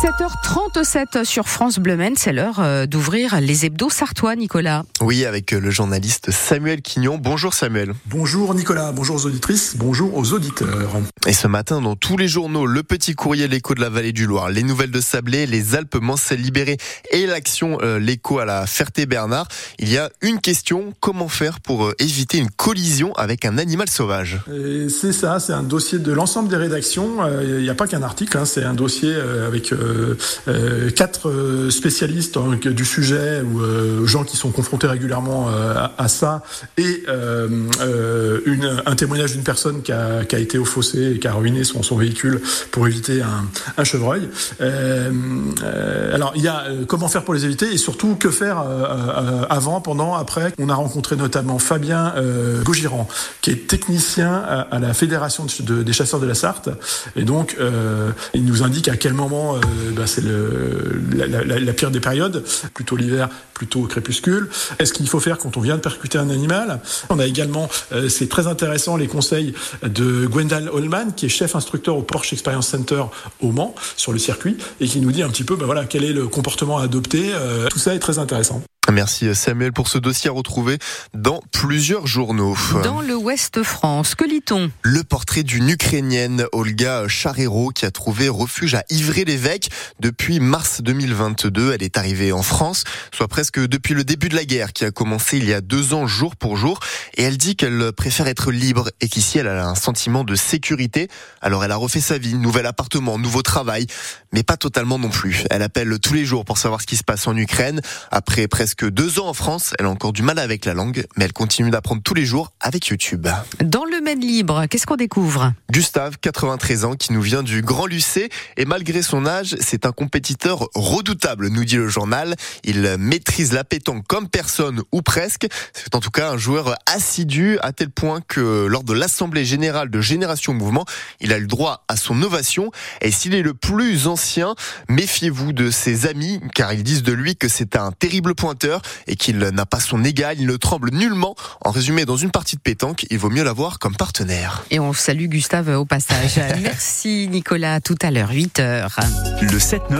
7h37 sur France Bleu c'est l'heure euh, d'ouvrir les hebdos sartois, Nicolas. Oui, avec euh, le journaliste Samuel Quignon. Bonjour Samuel. Bonjour Nicolas, bonjour aux auditrices, bonjour aux auditeurs. Et ce matin, dans tous les journaux, le Petit Courrier, l'écho de la vallée du Loir, les nouvelles de Sablé, les Alpes Mancelles libérées et l'action euh, l'écho à la Ferté-Bernard, il y a une question, comment faire pour éviter une collision avec un animal sauvage? C'est ça, c'est un dossier de l'ensemble des rédactions. Il n'y a pas qu'un article, hein, c'est un dossier avec euh, quatre euh, spécialistes du sujet ou gens qui sont confrontés régulièrement à, ça et un témoignage d'une personne qui a, été au fossé et qui a ruiné son, véhicule pour éviter un chevreuil. Alors il y a comment faire pour les éviter et surtout que faire avant, pendant, après? On a rencontré notamment Fabien Gaugiran qui est technicien à, la fédération de, des chasseurs de la Sarthe et donc il nous indique à quel moment euh, bah, c'est la, pire des périodes, plutôt l'hiver, plutôt au crépuscule. Est-ce qu'il faut faire quand on vient de percuter un animal? On a également, euh, c'est très intéressant, les conseils de Gwendal Holman, qui est chef instructeur au Porsche Experience Center au Mans, sur le circuit, et qui nous dit un petit peu, bah, voilà, le comportement à adopter. Euh, tout ça est très intéressant. Merci Samuel pour ce dossier à retrouver dans plusieurs journaux. Dans le Ouest France, que lit-on? Le portrait d'une Ukrainienne, Olga Charero, qui a trouvé refuge à Ivry-l'Évêque depuis mars 2022. Elle est arrivée en France, soit presque depuis le début de la guerre qui a commencé il y a deux ans jour pour jour. Et elle dit qu'elle préfère être libre et qu'ici elle a un sentiment de sécurité. Alors elle a refait sa vie, nouvel appartement, nouveau travail, mais pas totalement non plus. Elle appelle tous les jours pour savoir ce qui se passe en Ukraine. Après presque deux ans en France. Elle a encore du mal avec la langue, mais elle continue d'apprendre tous les jours avec YouTube. Dans le Maine libre, qu'est-ce qu'on découvre? Gustave, 93 ans, qui nous vient du Grand Lucé. Et malgré son âge, c'est un compétiteur redoutable, nous dit le journal. Il maîtrise la pétanque comme personne ou presque. C'est en tout cas un joueur assidu à tel point que lors de l'Assemblée Générale de Génération Mouvement, il a le droit à son ovation. Et s'il est le plus ancien, méfiez-vous de ses amis, car ils disent de lui que c'est un terrible pointeur et qu'il n'a pas son égal, il ne tremble nullement. En résumé, dans une partie de pétanque, il vaut mieux l'avoir comme partenaire. Et on salue Gustave au passage. Merci Nicolas, tout à l'heure, 8h. Le 7